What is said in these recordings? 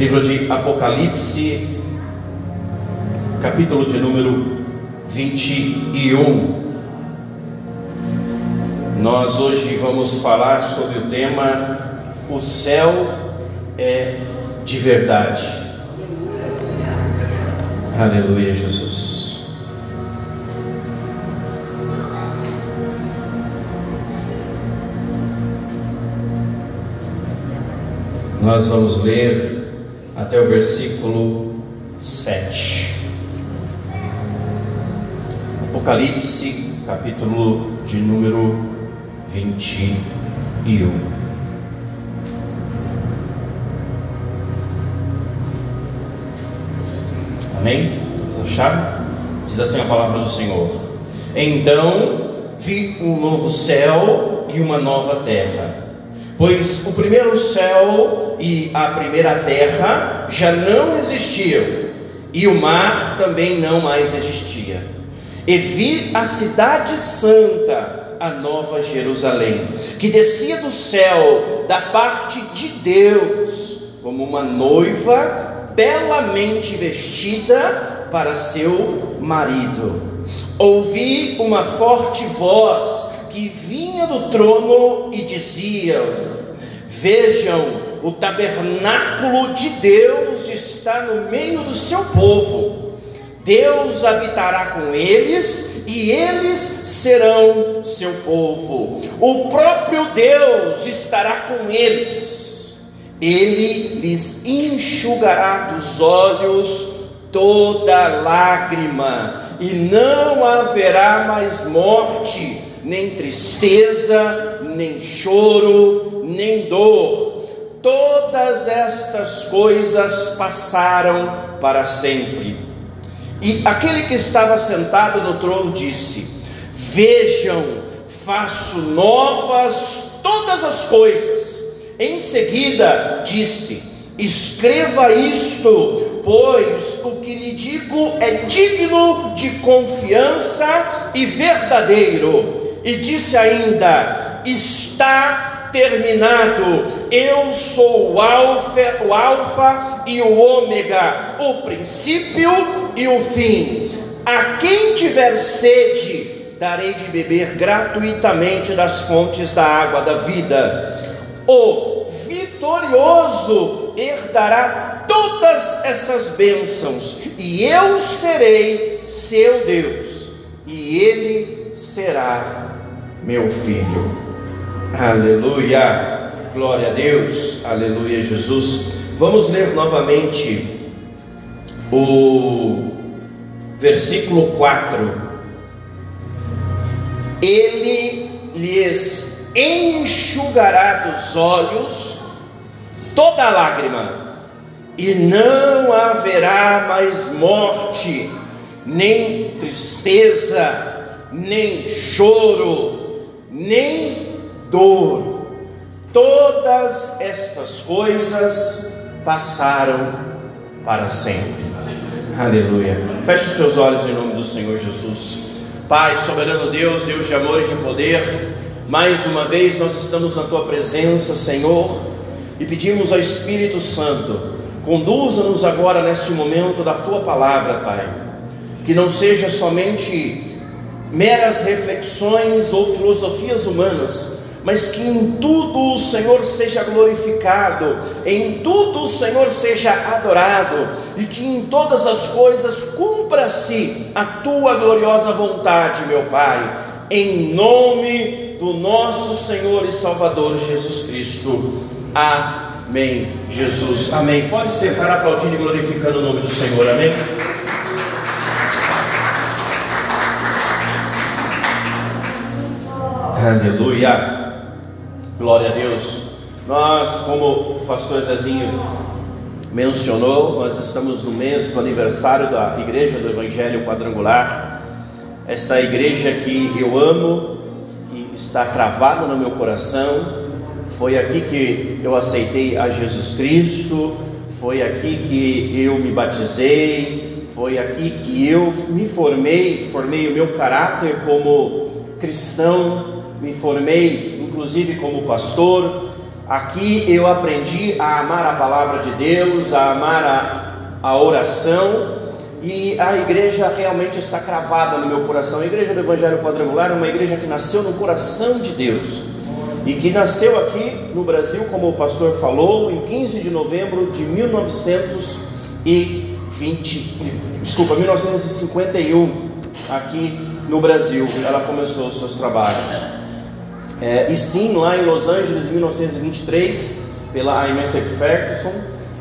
Livro de Apocalipse, capítulo de número 21. Nós hoje vamos falar sobre o tema O céu é de verdade. Aleluia, Jesus. Nós vamos ler até o versículo 7. Apocalipse, capítulo de número 21. Amém? Todos acharam? Diz assim a palavra do Senhor. Então vi um novo céu e uma nova terra. Pois o primeiro céu e a primeira terra já não existiam, e o mar também não mais existia. E vi a cidade santa a nova Jerusalém, que descia do céu da parte de Deus, como uma noiva belamente vestida para seu marido. Ouvi uma forte voz que vinha do trono e dizia: Vejam, o tabernáculo de Deus está no meio do seu povo. Deus habitará com eles e eles serão seu povo. O próprio Deus estará com eles. Ele lhes enxugará dos olhos toda lágrima, e não haverá mais morte, nem tristeza, nem choro, nem dor. Todas estas coisas passaram para sempre. E aquele que estava sentado no trono disse: Vejam, faço novas todas as coisas. Em seguida disse: Escreva isto, pois o que lhe digo é digno de confiança e verdadeiro. E disse ainda: Está terminado. Eu sou o alfa, o alfa e o ômega, o princípio e o fim. A quem tiver sede, darei de beber gratuitamente das fontes da água da vida. O vitorioso herdará todas essas bênçãos, e eu serei seu Deus, e ele será meu filho. Aleluia, glória a Deus, aleluia, Jesus. Vamos ler novamente o versículo 4: Ele lhes enxugará dos olhos toda lágrima, e não haverá mais morte, nem tristeza, nem choro, nem dor. Todas estas coisas passaram para sempre. Aleluia. Feche os teus olhos em nome do Senhor Jesus. Pai, soberano Deus, Deus de amor e de poder, mais uma vez nós estamos na tua presença, Senhor, e pedimos ao Espírito Santo, conduza-nos agora neste momento da tua palavra, Pai. Que não seja somente meras reflexões ou filosofias humanas, mas que em tudo o Senhor seja glorificado, em tudo o Senhor seja adorado, e que em todas as coisas cumpra-se a tua gloriosa vontade, meu Pai, em nome do nosso Senhor e Salvador Jesus Cristo. Amém. Jesus, amém. Pode ser para aplaudindo e glorificando o nome do Senhor, amém. Aleluia. Glória a Deus. Nós, como o pastor Zezinho mencionou, nós estamos no mês do aniversário da Igreja do Evangelho Quadrangular. Esta igreja que eu amo, que está cravada no meu coração. Foi aqui que eu aceitei a Jesus Cristo, foi aqui que eu me batizei, foi aqui que eu me formei, formei o meu caráter como cristão, me formei inclusive como pastor. Aqui eu aprendi a amar a palavra de Deus, a amar a, a oração, e a igreja realmente está cravada no meu coração. A igreja do Evangelho Quadrangular é uma igreja que nasceu no coração de Deus e que nasceu aqui no Brasil, como o pastor falou, em 15 de novembro de 1920, desculpa, 1951, aqui no Brasil. Ela começou os seus trabalhos. É, e sim, lá em Los Angeles, em 1923, pela Immaculate Ferguson,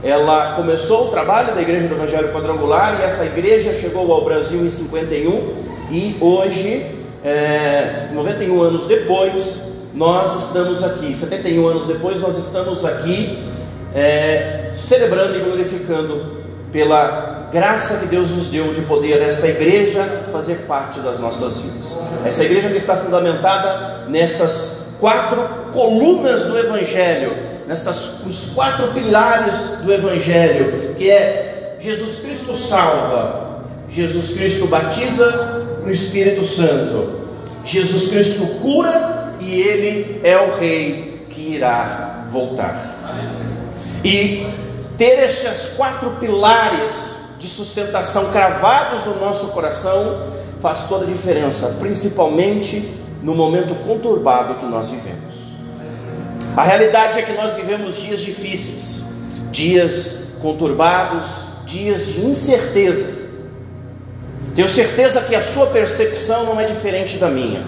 ela começou o trabalho da Igreja do Evangelho Quadrangular e essa igreja chegou ao Brasil em 51 e hoje, é, 91 anos depois, nós estamos aqui, 71 anos depois, nós estamos aqui é, celebrando e glorificando pela graça que Deus nos deu de poder esta igreja fazer parte das nossas vidas. Essa igreja que está fundamentada nestas quatro colunas do Evangelho, nestas os quatro pilares do Evangelho, que é Jesus Cristo salva, Jesus Cristo batiza no Espírito Santo, Jesus Cristo cura e Ele é o Rei que irá voltar. E ter estes quatro pilares de sustentação cravados no nosso coração faz toda a diferença, principalmente no momento conturbado que nós vivemos. A realidade é que nós vivemos dias difíceis, dias conturbados, dias de incerteza. Tenho certeza que a sua percepção não é diferente da minha.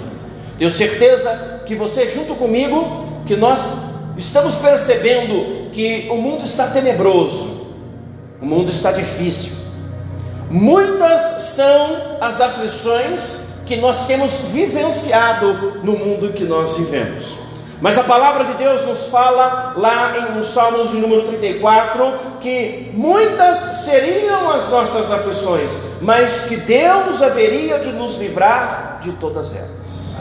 Tenho certeza que você, junto comigo, que nós estamos percebendo que o mundo está tenebroso, o mundo está difícil. Muitas são as aflições que nós temos vivenciado no mundo que nós vivemos. Mas a palavra de Deus nos fala lá em Salmos de número 34 que muitas seriam as nossas aflições, mas que Deus haveria de nos livrar de todas elas.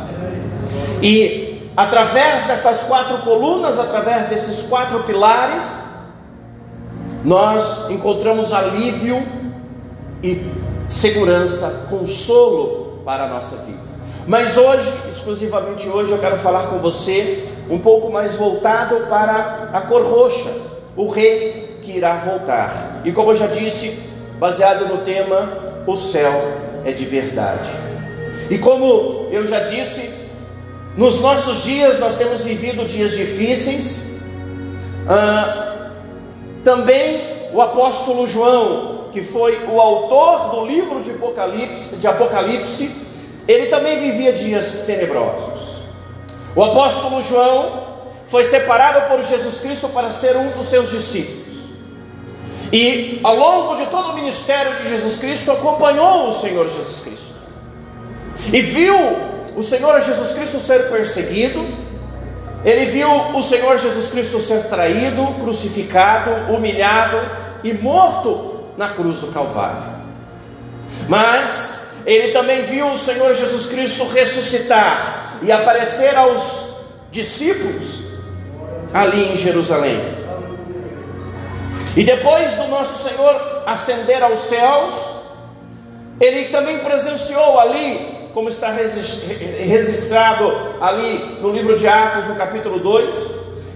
E através dessas quatro colunas, através desses quatro pilares, nós encontramos alívio e segurança, consolo para a nossa vida. Mas hoje, exclusivamente hoje, eu quero falar com você um pouco mais voltado para a cor roxa, o rei que irá voltar. E como eu já disse, baseado no tema, o céu é de verdade. E como eu já disse, nos nossos dias nós temos vivido dias difíceis. Ah, também o apóstolo João, que foi o autor do livro de Apocalipse, de Apocalipse, ele também vivia dias tenebrosos. O apóstolo João foi separado por Jesus Cristo para ser um dos seus discípulos. E ao longo de todo o ministério de Jesus Cristo, acompanhou o Senhor Jesus Cristo. E viu o Senhor Jesus Cristo ser perseguido, ele viu o Senhor Jesus Cristo ser traído, crucificado, humilhado e morto na cruz do Calvário. Mas ele também viu o Senhor Jesus Cristo ressuscitar e aparecer aos discípulos ali em Jerusalém. E depois do nosso Senhor ascender aos céus, ele também presenciou ali como está registrado ali no livro de Atos, no capítulo 2,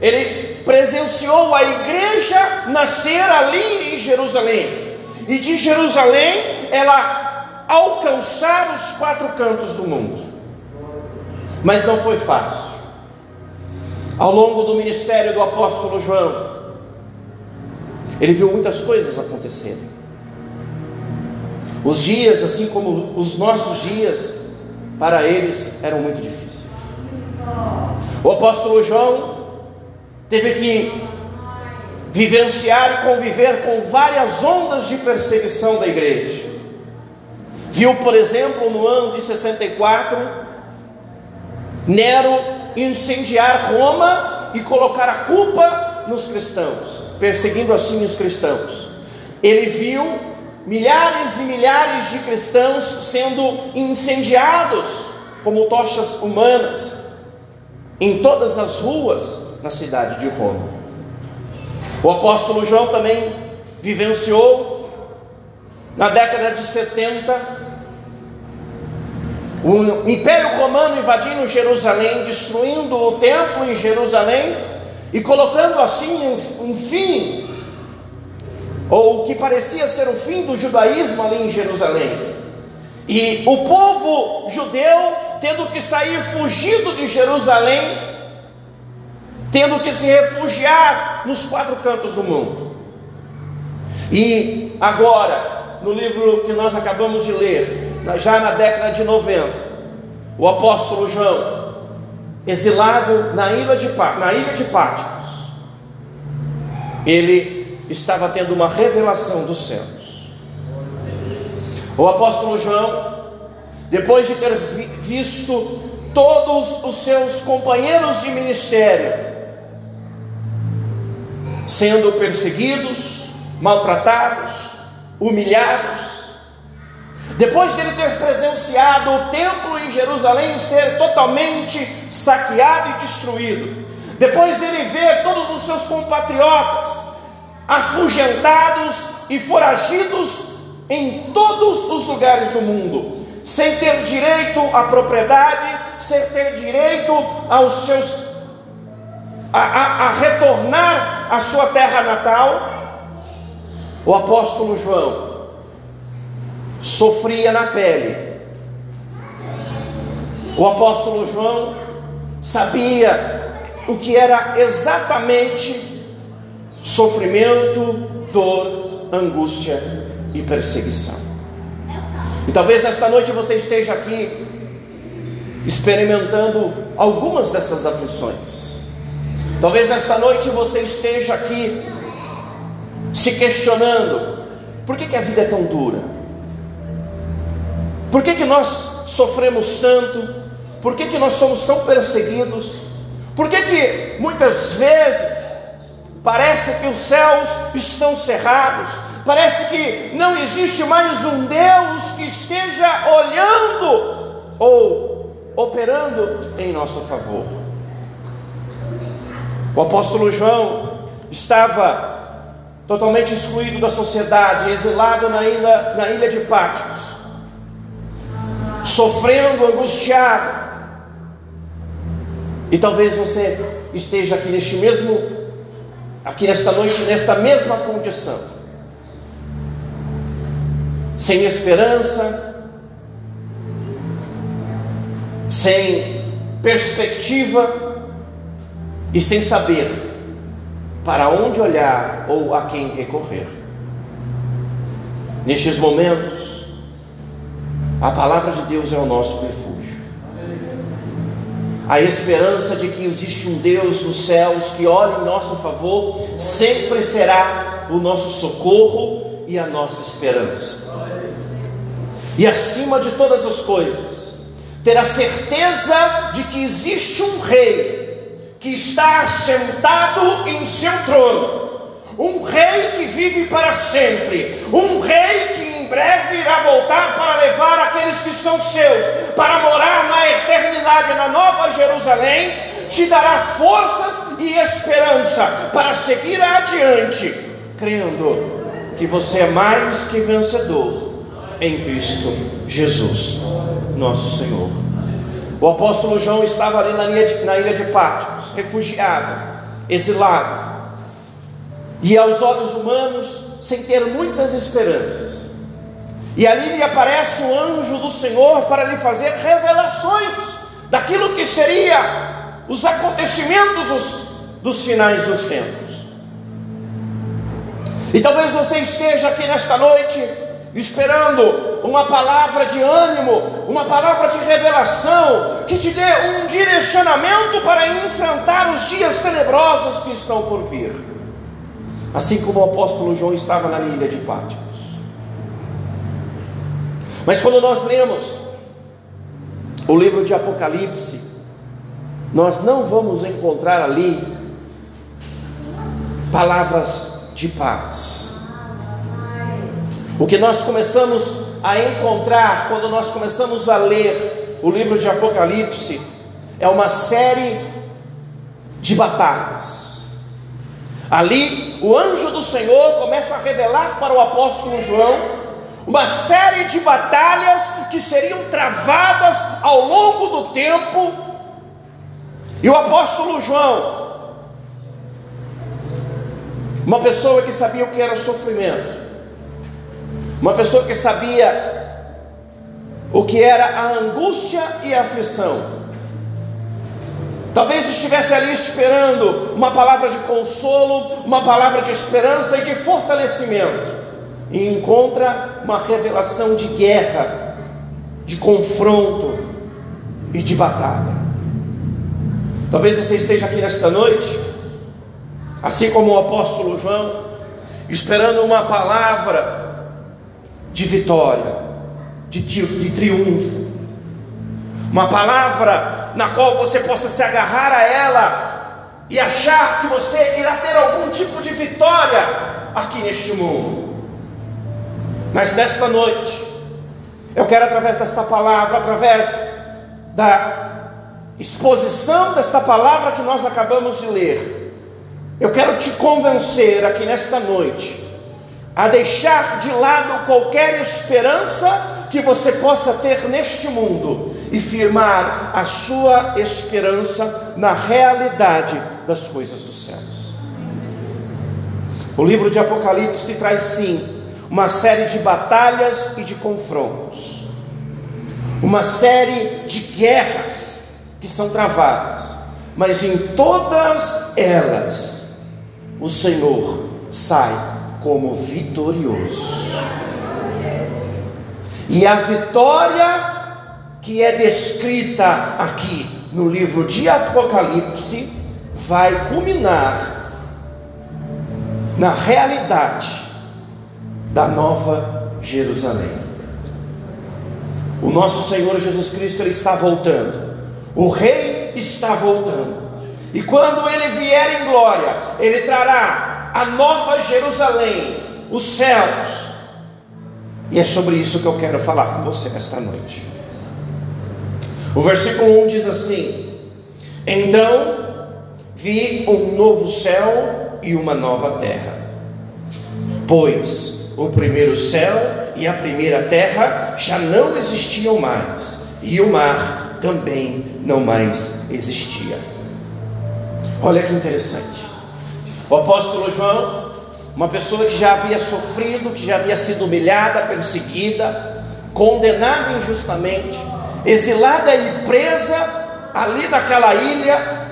ele presenciou a igreja nascer ali em Jerusalém, e de Jerusalém ela alcançar os quatro cantos do mundo. Mas não foi fácil. Ao longo do ministério do apóstolo João, ele viu muitas coisas acontecerem. Os dias, assim como os nossos dias, para eles eram muito difíceis. O apóstolo João teve que vivenciar e conviver com várias ondas de perseguição da igreja. Viu, por exemplo, no ano de 64, Nero incendiar Roma e colocar a culpa nos cristãos, perseguindo assim os cristãos. Ele viu milhares e milhares de cristãos sendo incendiados como tochas humanas em todas as ruas na cidade de Roma. O apóstolo João também vivenciou na década de 70 o Império Romano invadindo Jerusalém, destruindo o templo em Jerusalém e colocando assim um, um fim, ou o que parecia ser o fim do judaísmo ali em Jerusalém. E o povo judeu tendo que sair fugido de Jerusalém, tendo que se refugiar nos quatro cantos do mundo. E agora, no livro que nós acabamos de ler, já na década de 90, o apóstolo João, exilado na ilha de, na ilha de Pátimos, ele estava tendo uma revelação dos céus. O apóstolo João, depois de ter visto todos os seus companheiros de ministério sendo perseguidos, maltratados, humilhados, depois de ele ter presenciado o templo em Jerusalém ser totalmente saqueado e destruído, depois de ele ver todos os seus compatriotas afugentados e foragidos em todos os lugares do mundo, sem ter direito à propriedade, sem ter direito aos seus a, a, a retornar à sua terra natal, o apóstolo João sofria na pele. O apóstolo João sabia o que era exatamente sofrimento, dor, angústia e perseguição. E talvez nesta noite você esteja aqui experimentando algumas dessas aflições. Talvez nesta noite você esteja aqui se questionando: por que, que a vida é tão dura? Por que, que nós sofremos tanto? Por que, que nós somos tão perseguidos? Por que, que muitas vezes parece que os céus estão cerrados? Parece que não existe mais um Deus que esteja olhando ou operando em nosso favor. O apóstolo João estava totalmente excluído da sociedade, exilado na ilha, na ilha de Pátimos sofrendo, angustiado. E talvez você esteja aqui neste mesmo, aqui nesta noite, nesta mesma condição, sem esperança, sem perspectiva e sem saber para onde olhar ou a quem recorrer. Nestes momentos, a palavra de Deus é o nosso refúgio. A esperança de que existe um Deus nos céus que olha em nosso favor sempre será o nosso socorro e a nossa esperança. E acima de todas as coisas, ter a certeza de que existe um rei que está sentado em seu trono, um rei que vive para sempre, um rei que em breve irá voltar para levar aqueles que são seus, para morar na eternidade, na Nova Jerusalém, te dará forças e esperança para seguir adiante, crendo que você é mais que vencedor em Cristo Jesus, nosso Senhor. O apóstolo João estava ali na ilha de, na ilha de Patmos, refugiado, exilado, e aos olhos humanos, sem ter muitas esperanças. E ali lhe aparece o anjo do Senhor para lhe fazer revelações daquilo que seria os acontecimentos dos, dos finais dos tempos. E talvez você esteja aqui nesta noite esperando uma palavra de ânimo, uma palavra de revelação que te dê um direcionamento para enfrentar os dias tenebrosos que estão por vir. Assim como o apóstolo João estava na ilha de Pátimos. Mas quando nós lemos o livro de Apocalipse, nós não vamos encontrar ali palavras de paz. O que nós começamos a encontrar quando nós começamos a ler o livro de Apocalipse é uma série de batalhas. Ali, o anjo do Senhor começa a revelar para o apóstolo João uma série de batalhas que seriam travadas ao longo do tempo. E o apóstolo João, Uma pessoa que sabia o que era sofrimento. Uma pessoa que sabia o que era a angústia e a aflição. Talvez estivesse ali esperando uma palavra de consolo, uma palavra de esperança e de fortalecimento. E encontra uma revelação de guerra, de confronto e de batalha. Talvez você esteja aqui nesta noite, assim como o apóstolo João, esperando uma palavra de vitória, de, de triunfo, uma palavra na qual você possa se agarrar a ela e achar que você irá ter algum tipo de vitória aqui neste mundo. Mas nesta noite, eu quero através desta palavra, através da exposição desta palavra que nós acabamos de ler, eu quero te convencer aqui nesta noite a deixar de lado qualquer esperança que você possa ter neste mundo e firmar a sua esperança na realidade das coisas dos céus. O livro de Apocalipse traz sim uma série de batalhas e de confrontos, uma série de guerras que são travadas, mas em todas elas o Senhor sai como vitorioso. E a vitória que é descrita aqui no livro de Apocalipse vai culminar na realidade da nova Jerusalém. O nosso Senhor Jesus Cristo ele está voltando. O rei está voltando. E quando ele vier em glória, ele trará a nova Jerusalém, os céus. E é sobre isso que eu quero falar com você esta noite. O versículo 1 diz assim: Então vi um novo céu e uma nova terra, pois o primeiro céu e a primeira terra já não existiam mais, e o mar também não mais existia. Olha que interessante. O apóstolo João, uma pessoa que já havia sofrido, que já havia sido humilhada, perseguida, condenada injustamente, exilada e presa ali naquela ilha,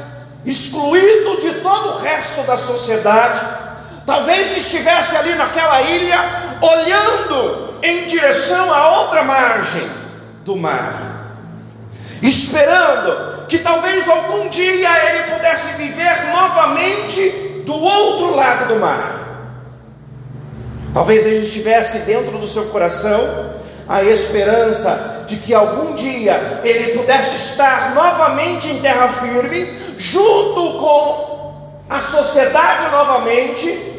excluído de todo o resto da sociedade, talvez estivesse ali naquela ilha, olhando em direção à outra margem do mar, esperando que talvez algum dia ele pudesse viver novamente do outro lado do mar. Talvez ele estivesse dentro do seu coração a esperança de que algum dia ele pudesse estar novamente em terra firme, junto com a sociedade novamente,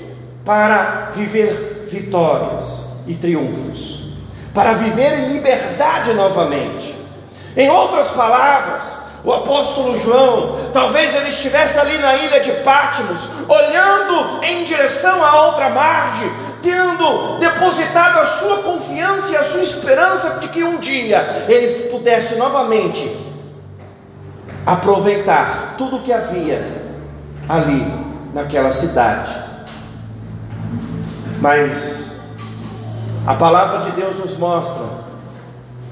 para viver vitórias e triunfos, para viver em liberdade novamente. Em outras palavras, o apóstolo João, talvez ele estivesse ali na ilha de Patmos, olhando em direção à outra margem, tendo depositado a sua confiança e a sua esperança de que um dia ele pudesse novamente aproveitar tudo o que havia ali naquela cidade. Mas a palavra de Deus nos mostra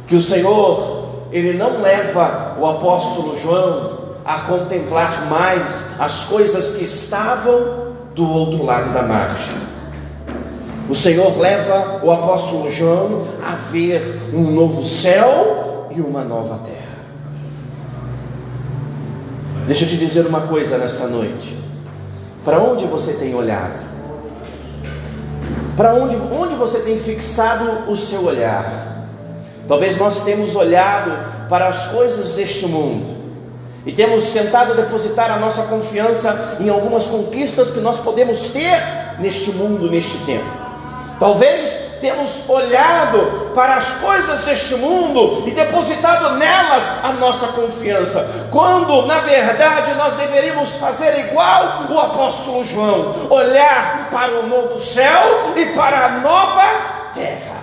que o Senhor, ele não leva o apóstolo João a contemplar mais as coisas que estavam do outro lado da margem. O Senhor leva o apóstolo João a ver um novo céu e uma nova terra. Deixa eu te dizer uma coisa nesta noite. Para onde você tem olhado? Para onde, onde você tem fixado o seu olhar? Talvez nós temos olhado para as coisas deste mundo e temos tentado depositar a nossa confiança em algumas conquistas que nós podemos ter neste mundo, neste tempo. Talvez temos olhado para as coisas deste mundo e depositado nelas a nossa confiança, quando na verdade nós deveríamos fazer igual o apóstolo João, olhar para o novo céu e para a nova terra.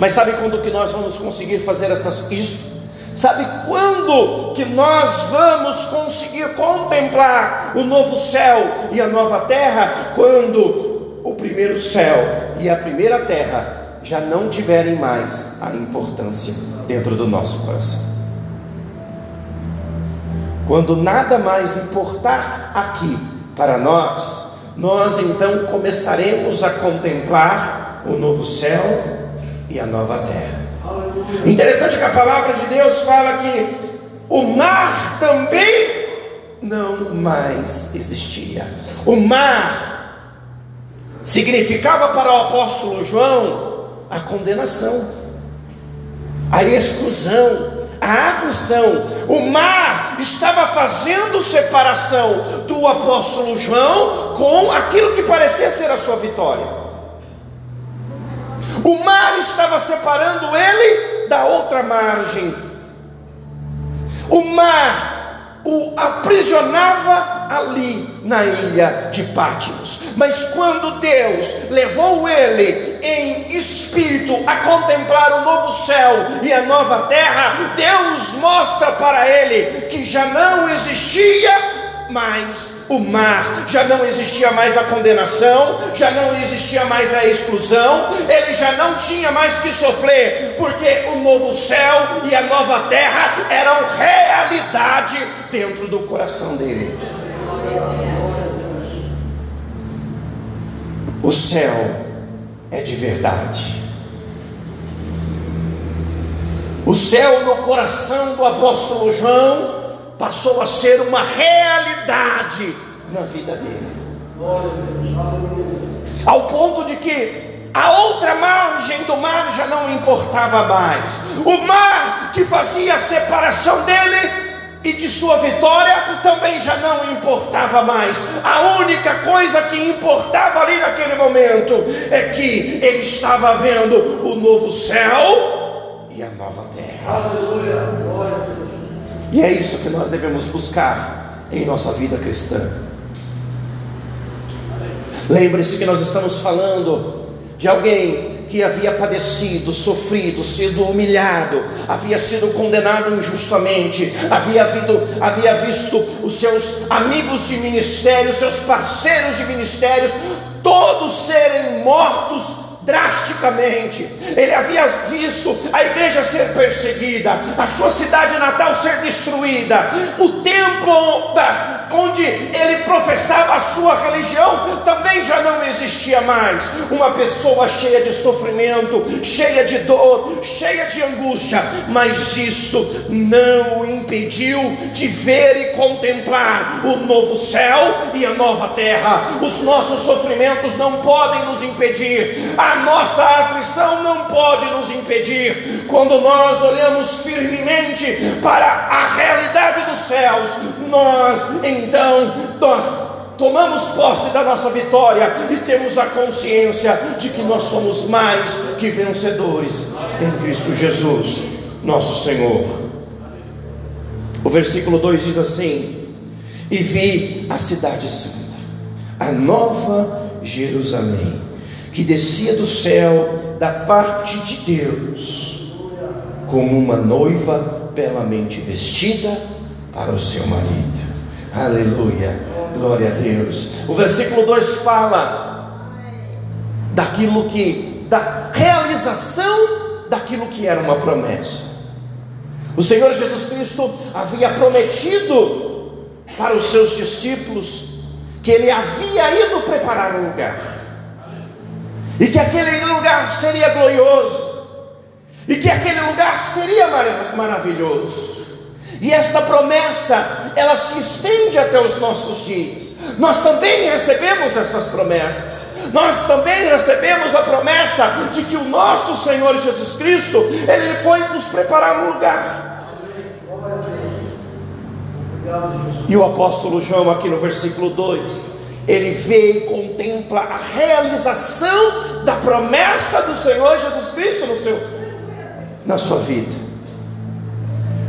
Mas sabe quando que nós vamos conseguir fazer isso? Sabe quando que nós vamos conseguir contemplar o novo céu e a nova terra? Quando o primeiro céu e a primeira terra já não tiverem mais a importância dentro do nosso coração. Quando nada mais importar aqui para nós, nós então começaremos a contemplar o novo céu e a nova terra. Interessante que a palavra de Deus fala que o mar também não mais existia. O mar significava para o apóstolo João a condenação, a exclusão, a aflição. O mar estava fazendo separação do apóstolo João com aquilo que parecia ser a sua vitória. O mar estava separando ele da outra margem. O mar o aprisionava ali na ilha de Pátimos. Mas quando Deus levou ele em espírito a contemplar o novo céu e a nova terra, Deus mostra para ele que já não existia mais o mar, já não existia mais a condenação, já não existia mais a exclusão, ele já não tinha mais que sofrer, porque o novo céu e a nova terra eram realidade dentro do coração dele. O céu é de verdade. O céu no coração do apóstolo João passou a ser uma realidade na vida dele. Ao ponto de que a outra margem do mar já não importava mais. O mar que fazia a separação dele e de sua vitória também já não importava mais. A única coisa que importava ali naquele momento é que ele estava vendo o novo céu e a nova terra. Aleluia. E é isso que nós devemos buscar em nossa vida cristã. Lembre-se que nós estamos falando de alguém que havia padecido, sofrido, sido humilhado, havia sido condenado injustamente, havia, havido, havia visto os seus amigos de ministério, seus parceiros de ministérios, todos serem mortos drasticamente. Ele havia visto a igreja ser perseguida, a sua cidade natal ser destruída, o templo da, onde ele professava a sua religião também já não existia mais. Uma pessoa cheia de sofrimento, cheia de dor, cheia de angústia, mas isto não o impediu de ver e contemplar o novo céu e a nova terra. Os nossos sofrimentos não podem nos impedir. A nossa aflição não pode nos impedir. Quando nós olhamos firmemente para a realidade dos céus, nós então nós tomamos posse da nossa vitória e temos a consciência de que nós somos mais que vencedores em Cristo Jesus, nosso Senhor. O versículo 2 diz assim: E vi a cidade santa, a nova Jerusalém que descia do céu da parte de Deus, como uma noiva belamente vestida para o seu marido. Aleluia, glória a Deus. O versículo 2 fala daquilo que, da realização daquilo que era uma promessa. O Senhor Jesus Cristo havia prometido para os seus discípulos que ele havia ido preparar um lugar e que aquele lugar seria glorioso, e que aquele lugar seria mar maravilhoso. E esta promessa, ela se estende até os nossos dias. Nós também recebemos estas promessas. Nós também recebemos a promessa de que o nosso Senhor Jesus Cristo, ele foi nos preparar um lugar. E o apóstolo João, aqui no versículo 2, ele vê e contempla a realização da promessa do Senhor Jesus Cristo no seu, na sua vida.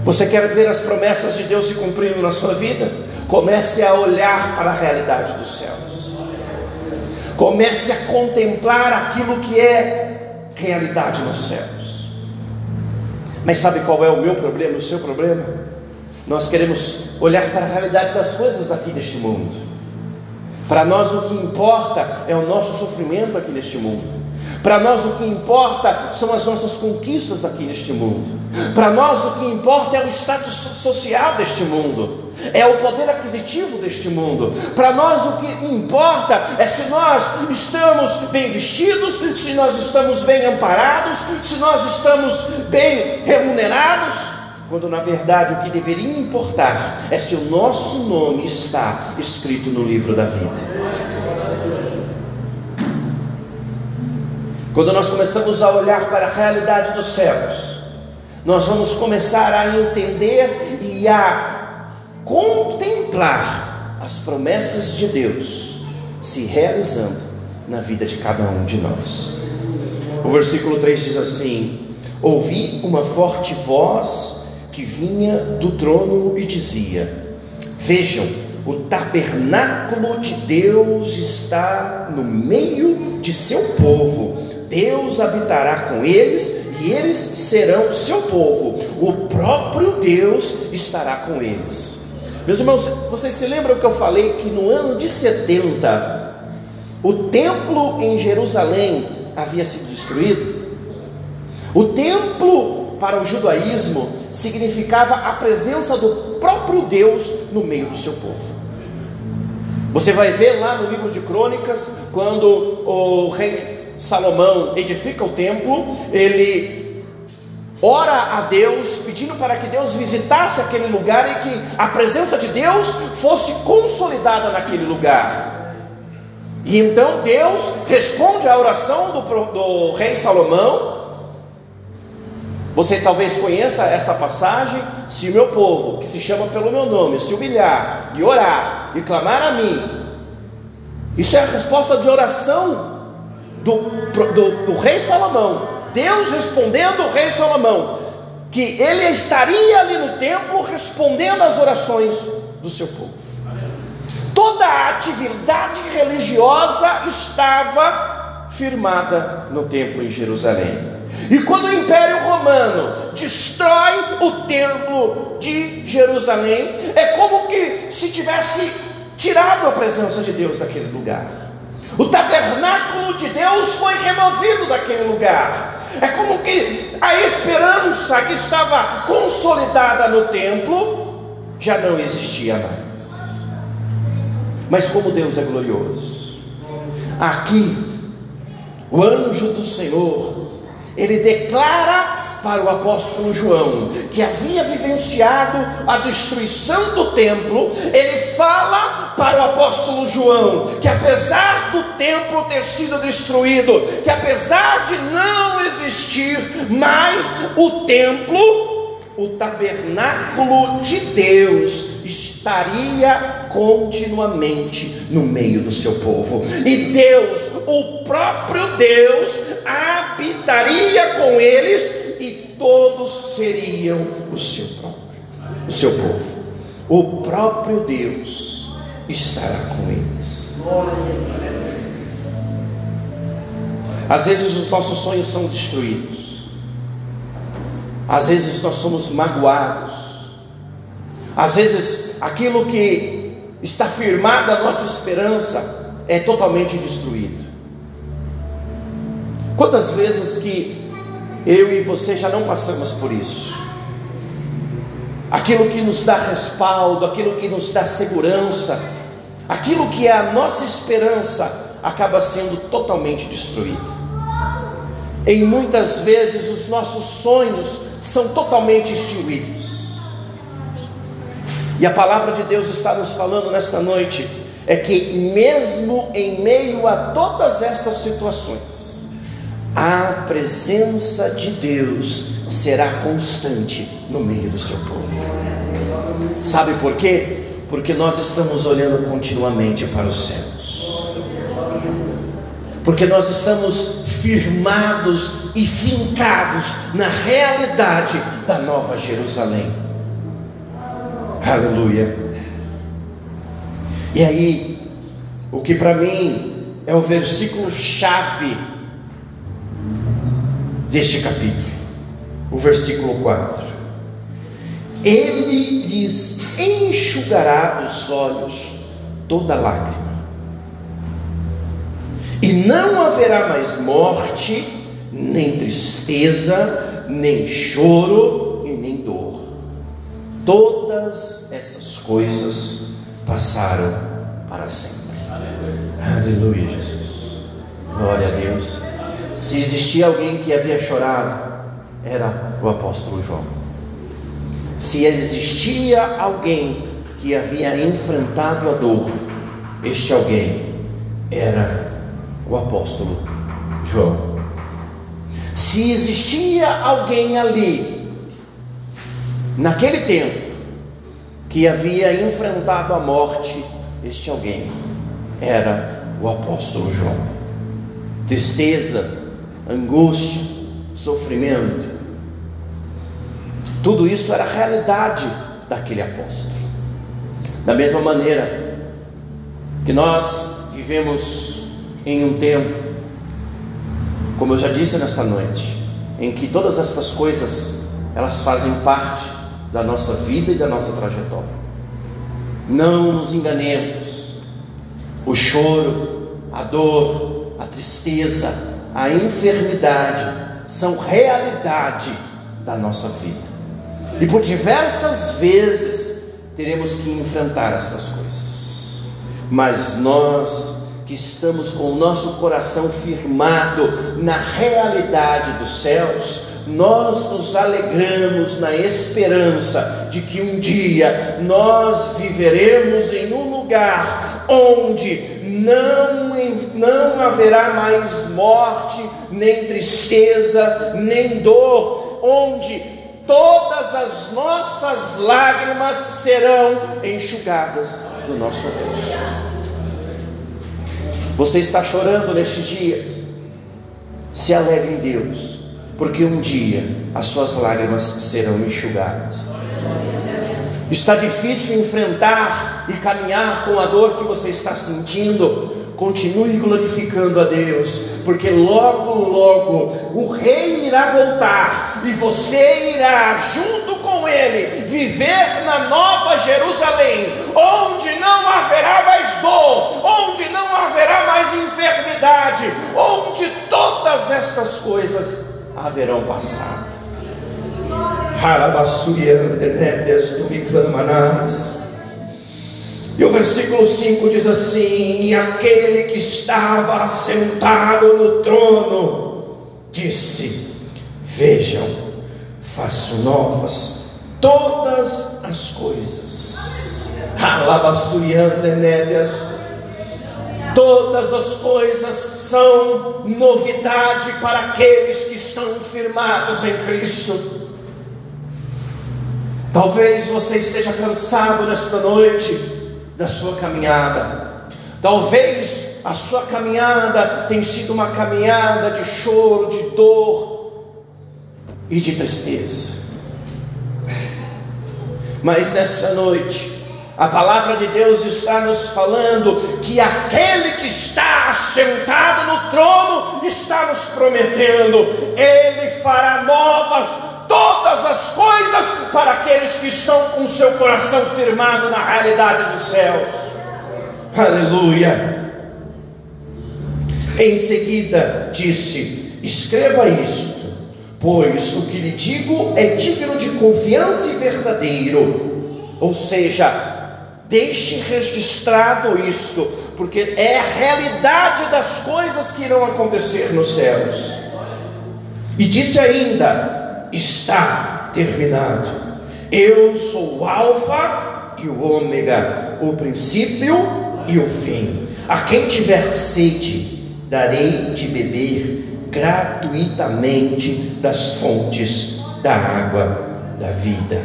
Você quer ver as promessas de Deus se cumprindo na sua vida? Comece a olhar para a realidade dos céus. Comece a contemplar aquilo que é realidade nos céus. Mas sabe qual é o meu problema, o seu problema? Nós queremos olhar para a realidade das coisas daqui deste mundo. Para nós o que importa é o nosso sofrimento aqui neste mundo. Para nós o que importa são as nossas conquistas aqui neste mundo. Para nós o que importa é o status social deste mundo, é o poder aquisitivo deste mundo. Para nós o que importa é se nós estamos bem vestidos, se nós estamos bem amparados, se nós estamos bem remunerados. Quando na verdade o que deveria importar é se o nosso nome está escrito no livro da vida. Quando nós começamos a olhar para a realidade dos céus, nós vamos começar a entender e a contemplar as promessas de Deus se realizando na vida de cada um de nós. O versículo 3 diz assim: Ouvi uma forte voz que vinha do trono e dizia: Vejam, o tabernáculo de Deus está no meio de seu povo Deus habitará com eles e eles serão seu povo. O próprio Deus estará com eles. Meus irmãos, vocês se lembram que eu falei que no ano de 70 o templo em Jerusalém havia sido destruído? O templo para o judaísmo significava a presença do próprio Deus no meio do seu povo. Você vai ver lá no livro de Crônicas, quando o rei Salomão edifica o templo, ele ora a Deus, pedindo para que Deus visitasse aquele lugar e que a presença de Deus fosse consolidada naquele lugar. E então Deus responde à oração do, do rei Salomão. Você talvez conheça essa passagem. Se o meu povo, que se chama pelo meu nome, se humilhar e orar e clamar a mim, isso é a resposta de oração do, do, do rei Salomão, Deus respondendo ao rei Salomão, que ele estaria ali no templo respondendo às orações do seu povo. Toda a atividade religiosa estava firmada no templo em Jerusalém. E quando o Império Romano destrói o templo de Jerusalém, é como que se tivesse tirado a presença de Deus daquele lugar. O tabernáculo de Deus foi removido daquele lugar. É como que a esperança que estava consolidada no templo já não existia mais. Mas como Deus é glorioso. Aqui, o anjo do Senhor, ele declara para o apóstolo João, que havia vivenciado a destruição do templo, ele fala para o apóstolo João que apesar do templo ter sido destruído, que apesar de não existir mais o templo, o tabernáculo de Deus estaria continuamente no meio do seu povo. E Deus, o próprio Deus, habitaria com eles e todos seriam o seu próprio, o seu povo. O próprio Deus estará com eles. Às vezes os nossos sonhos são destruídos. Às vezes nós somos magoados. Às vezes aquilo que está firmado a nossa esperança é totalmente destruído. Quantas vezes que eu e você já não passamos por isso. Aquilo que nos dá respaldo, aquilo que nos dá segurança, aquilo que é a nossa esperança, acaba sendo totalmente destruído. Em muitas vezes os nossos sonhos são totalmente extinguidos. E a palavra de Deus está nos falando nesta noite é que mesmo em meio a todas estas situações, a presença de Deus será constante no meio do seu povo. Sabe por quê? Porque nós estamos olhando continuamente para os céus. Porque nós estamos firmados e fincados na realidade da nova Jerusalém. Aleluia. E aí, o que para mim é o versículo chave deste capítulo. o versículo 4. Ele lhes enxugará dos olhos toda lágrima, e não haverá mais morte, nem tristeza, nem choro. Todas essas coisas passaram para sempre. Aleluia, Aleluia Jesus. Glória a Deus. Se existia alguém que havia chorado, era o apóstolo João. Se existia alguém que havia enfrentado a dor, este alguém era o apóstolo João. Se existia alguém ali, naquele tempo, que havia enfrentado a morte, este alguém era o apóstolo João. Tristeza, angústia, sofrimento, tudo isso era a realidade daquele apóstolo. Da mesma maneira que nós vivemos em um tempo, como eu já disse nesta noite, em que todas estas coisas elas fazem parte da nossa vida e da nossa trajetória. Não nos enganemos. O choro, a dor, a tristeza, a enfermidade são realidade da nossa vida. E por diversas vezes teremos que enfrentar estas coisas. Mas nós que estamos com o nosso coração firmado na realidade dos céus, nós nos alegramos na esperança de que um dia nós viveremos em um lugar onde não, não haverá mais morte, nem tristeza, nem dor, onde todas as nossas lágrimas serão enxugadas do nosso rosto. Você está chorando nestes dias? Se alegre em Deus, porque um dia as suas lágrimas serão enxugadas. Está difícil enfrentar e caminhar com a dor que você está sentindo. Continue glorificando a Deus, porque logo, logo o Rei irá voltar e você irá, junto com ele, viver na Nova Jerusalém, onde não haverá mais dor, onde não haverá mais enfermidade, onde todas essas coisas haverão passado. E o versículo 5 diz assim: E aquele que estava sentado no trono disse: Vejam, faço novas todas as coisas. Alabaçuiandenévias. Todas as coisas são novidade para aqueles que estão firmados em Cristo. Talvez você esteja cansado nesta noite da sua caminhada. Talvez a sua caminhada tenha sido uma caminhada de choro, de dor e de tristeza. Mas nessa noite, a palavra de Deus está nos falando que aquele que está assentado no trono está nos prometendo, ele fará novas todas as coisas para aqueles que estão com seu coração firmado na realidade dos céus. Aleluia. Em seguida disse: Escreva isto, pois o que lhe digo é digno de confiança e verdadeiro. Ou seja, deixe registrado isto, porque é a realidade das coisas que irão acontecer nos céus. E disse ainda: está terminado. Eu sou o Alfa e o Ômega, o princípio e o fim. A quem tiver sede, darei de beber gratuitamente das fontes da água da vida.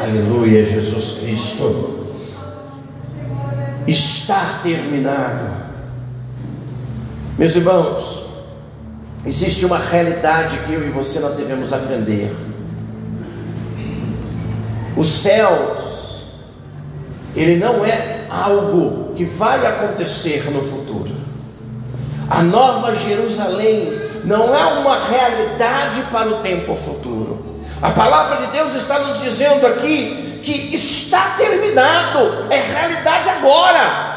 Aleluia, Jesus Cristo. Está terminado. Meus irmãos, Existe uma realidade que eu e você nós devemos aprender. Os céus, ele não é algo que vai acontecer no futuro. A nova Jerusalém não é uma realidade para o tempo futuro. A palavra de Deus está nos dizendo aqui que está terminado, é realidade agora.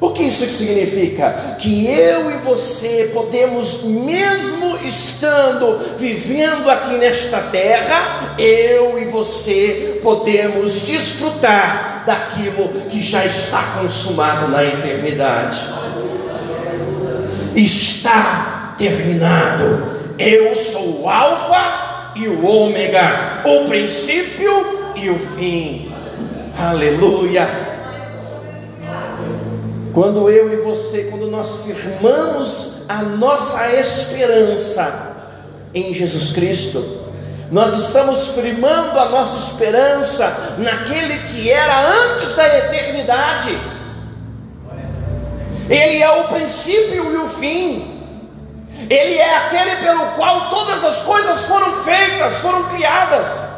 O que isso significa? Que eu e você podemos, mesmo estando vivendo aqui nesta terra, eu e você podemos desfrutar daquilo que já está consumado na eternidade. Está terminado. Eu sou o Alfa e o Ômega, o princípio e o fim. Aleluia. Quando eu e você, quando nós firmamos a nossa esperança em Jesus Cristo, nós estamos firmando a nossa esperança naquele que era antes da eternidade. Ele é o princípio e o fim. Ele é aquele pelo qual todas as coisas foram feitas, foram criadas.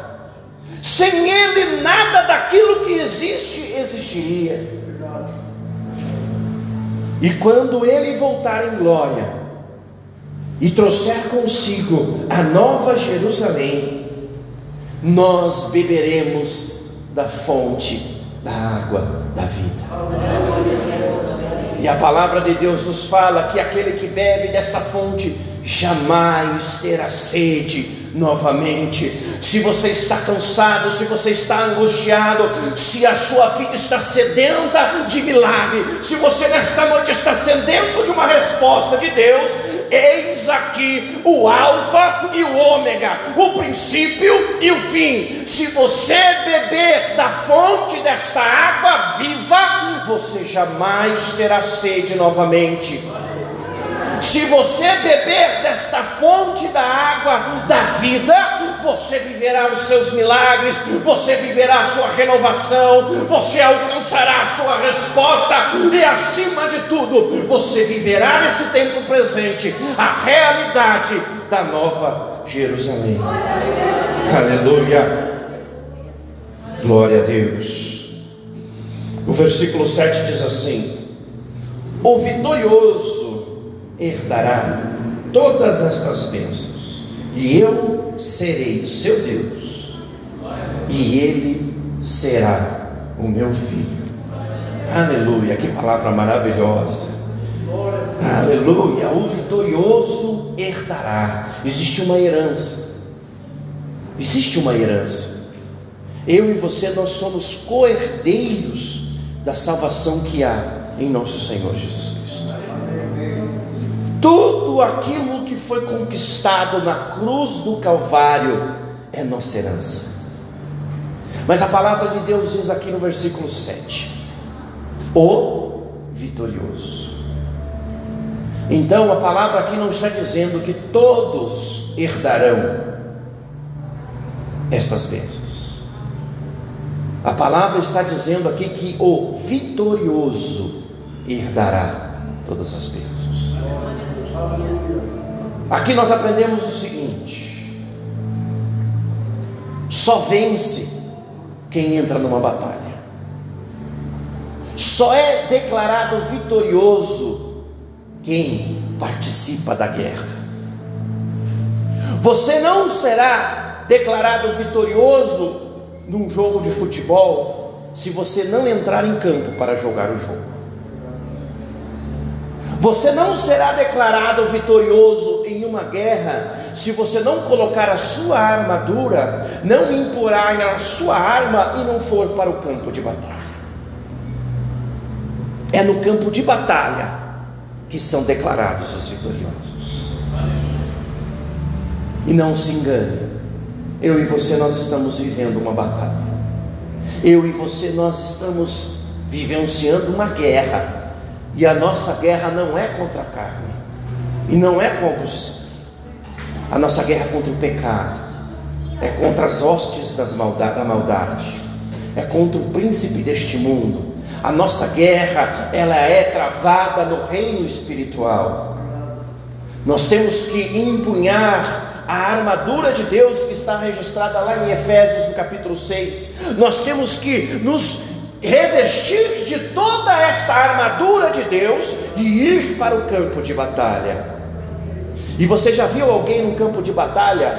Sem ele nada daquilo que existe existiria. E quando ele voltar em glória e trouxer consigo a nova Jerusalém, nós beberemos da fonte da água da vida. E a palavra de Deus nos fala que aquele que bebe desta fonte jamais terá sede novamente. Se você está cansado, se você está angustiado, se a sua vida está sedenta de milagre, se você nesta noite está sedento de uma resposta de Deus, eis aqui o Alfa e o Ômega, o princípio e o fim. Se você beber da fonte desta água viva, você jamais terá sede novamente. Se você beber desta fonte da água da vida, você viverá os seus milagres, você viverá a sua renovação, você alcançará a sua resposta e, acima de tudo, você viverá nesse tempo presente a realidade da nova Jerusalém. Aleluia. Glória a Deus. O versículo 7 diz assim: O vitorioso herdará todas estas bênçãos, e eu serei seu Deus, e ele será o meu filho. Aleluia, que palavra maravilhosa. Aleluia, o vitorioso herdará. Existe uma herança. Existe uma herança. Eu e você nós somos co-herdeiros da salvação que há em nosso Senhor Jesus Cristo tudo aquilo que foi conquistado na cruz do Calvário é nossa herança. Mas a palavra de Deus diz aqui no versículo 7: O vitorioso. Então a palavra aqui não está dizendo que todos herdarão estas bênçãos. A palavra está dizendo aqui que o vitorioso herdará todas as bênçãos. Aqui nós aprendemos o seguinte: só vence quem entra numa batalha, só é declarado vitorioso quem participa da guerra. Você não será declarado vitorioso num jogo de futebol se você não entrar em campo para jogar o jogo. Você não será declarado vitorioso em uma guerra se você não colocar a sua armadura, não imporar a sua arma e não for para o campo de batalha. É no campo de batalha que são declarados os vitoriosos. E não se engane, eu e você nós estamos vivendo uma batalha. Eu e você nós estamos vivenciando uma guerra e a nossa guerra não é contra a carne, e não é contra os. A nossa guerra é contra o pecado, é contra as hostes das maldade, da maldade, é contra o príncipe deste mundo. A nossa guerra, ela é travada no reino espiritual. Nós temos que empunhar a armadura de Deus que está registrada lá em Efésios, no capítulo 6. Nós temos que nos revestir de toda esta armadura de Deus e ir para o campo de batalha. E você já viu alguém no campo de batalha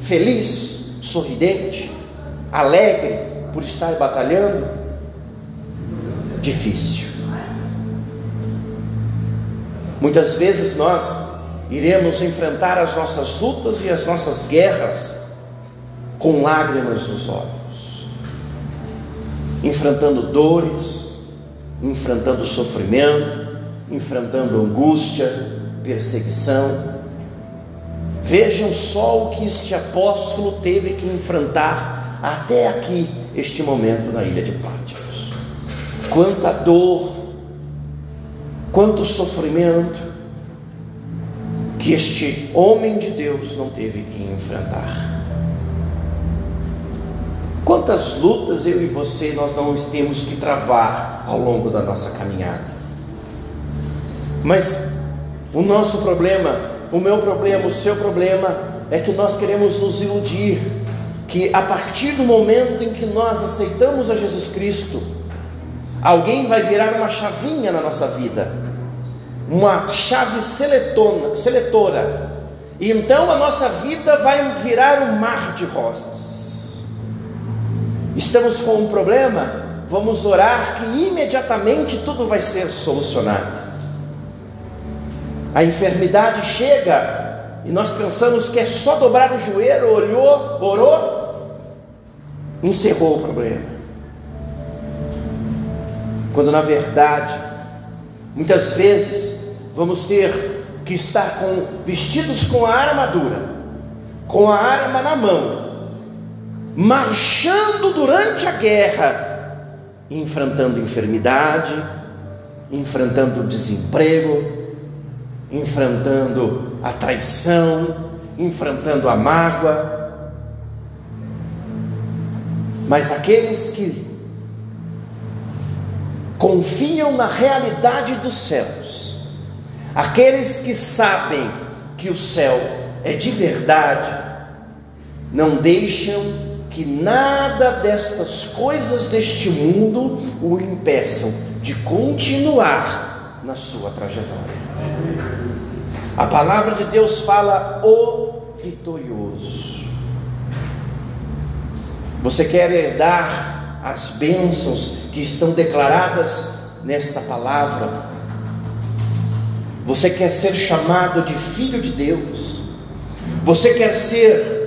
feliz, sorridente, alegre por estar batalhando? Difícil. Muitas vezes nós iremos enfrentar as nossas lutas e as nossas guerras com lágrimas nos olhos, enfrentando dores, enfrentando sofrimento, enfrentando angústia, perseguição. Vejam só o que este apóstolo teve que enfrentar até aqui, este momento na ilha de Pátimos. Quanta dor, quanto sofrimento que este homem de Deus não teve que enfrentar. Quantas lutas eu e você nós não temos que travar ao longo da nossa caminhada. Mas o nosso problema, o meu problema, o seu problema é que nós queremos nos iludir que a partir do momento em que nós aceitamos a Jesus Cristo, alguém vai virar uma chavinha na nossa vida, uma chave seletona, seletora, e então a nossa vida vai virar um mar de rosas. Estamos com um problema, vamos orar que imediatamente tudo vai ser solucionado. A enfermidade chega e nós pensamos que é só dobrar o joelho, olhou, orou, encerrou o problema. Quando na verdade, muitas vezes vamos ter que estar com vestidos com a armadura, com a arma na mão, marchando durante a guerra, enfrentando enfermidade, enfrentando desemprego, enfrentando a traição, enfrentando a mágoa. Mas aqueles que confiam na realidade dos céus, aqueles que sabem que o céu é de verdade, não deixam que nada destas coisas deste mundo o impeçam de continuar na sua trajetória. A palavra de Deus fala o vitorioso. Você quer herdar as bênçãos que estão declaradas nesta palavra? Você quer ser chamado de filho de Deus? Você quer ser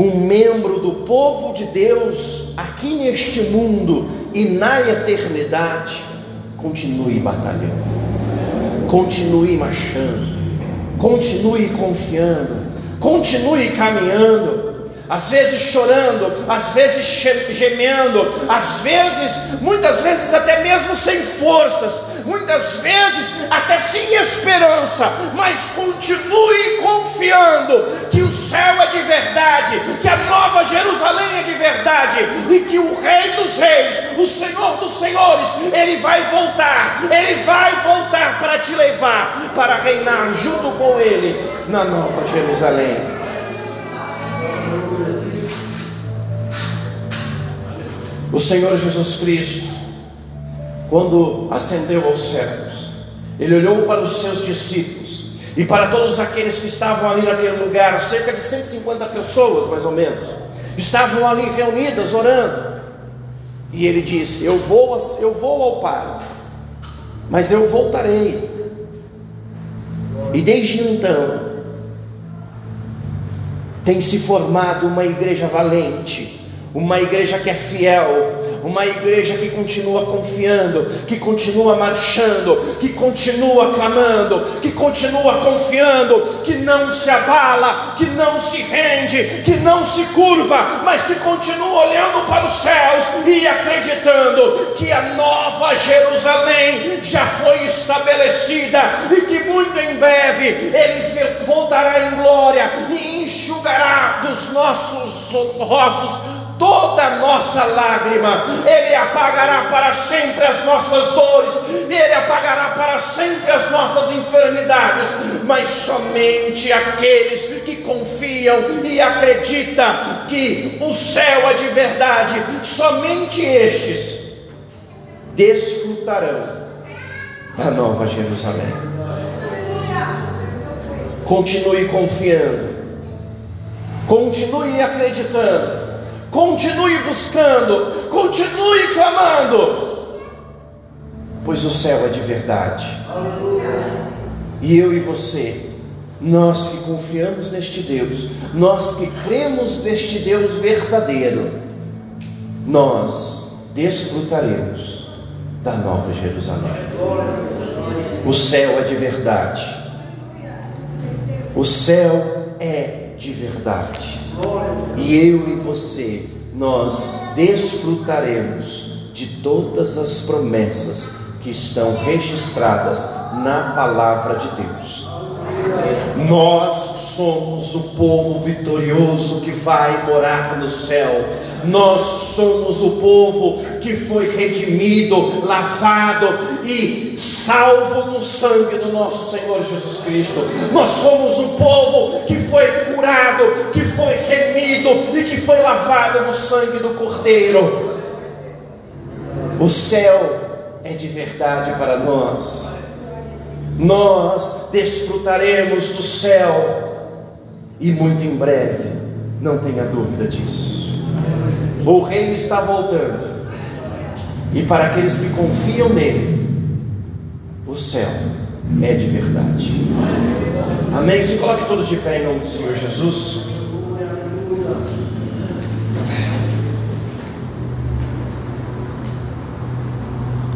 um membro do povo de Deus aqui neste mundo e na eternidade? continue batalhando, continue marchando, continue confiando, continue caminhando às vezes chorando, às vezes gemendo, às vezes, muitas vezes até mesmo sem forças, muitas vezes até sem esperança, mas continue confiando que o céu é de verdade, que a nova Jerusalém é de verdade e que o Rei dos Reis, o Senhor dos Senhores, ele vai voltar, ele vai voltar para te levar para reinar junto com ele na nova Jerusalém. O Senhor Jesus Cristo, quando ascendeu aos céus, ele olhou para os seus discípulos e para todos aqueles que estavam ali naquele lugar, cerca de 150 pessoas mais ou menos, estavam ali reunidas orando. E ele disse: Eu vou, eu vou ao Pai, mas eu voltarei. E desde então tem se formado uma igreja valente uma igreja que é fiel, uma igreja que continua confiando, que continua marchando, que continua clamando, que continua confiando, que não se abala, que não se rende, que não se curva, mas que continua olhando para os céus e acreditando que a nova Jerusalém já foi estabelecida e que muito em breve ele voltará em glória e enxugará dos nossos rostos toda nossa lágrima, Ele apagará para sempre as nossas dores, Ele apagará para sempre as nossas enfermidades, mas somente aqueles que confiam e acreditam que o céu é de verdade, somente estes desfrutarão da nova Jerusalém. Continue confiando, continue acreditando, continue buscando, continue clamando, pois o céu é de verdade. E eu e você, nós que confiamos neste Deus, nós que cremos neste Deus verdadeiro, nós desfrutaremos da Nova Jerusalém. O céu é de verdade. O céu é de verdade. E eu e você, nós desfrutaremos de todas as promessas que estão registradas na palavra de Deus. Nós somos o povo vitorioso que vai morar no céu. Nós somos o povo que foi redimido, lavado e salvo no sangue do nosso Senhor Jesus Cristo. Nós somos o povo que foi curado, que foi remido e que foi lavado no sangue do Cordeiro. O céu é de verdade para nós. Nós desfrutaremos do céu e muito em breve, não tenha dúvida disso. O rei está voltando, e para aqueles que confiam nele, o céu é de verdade. Amém? Se coloque todos de pé em nome do Senhor Jesus.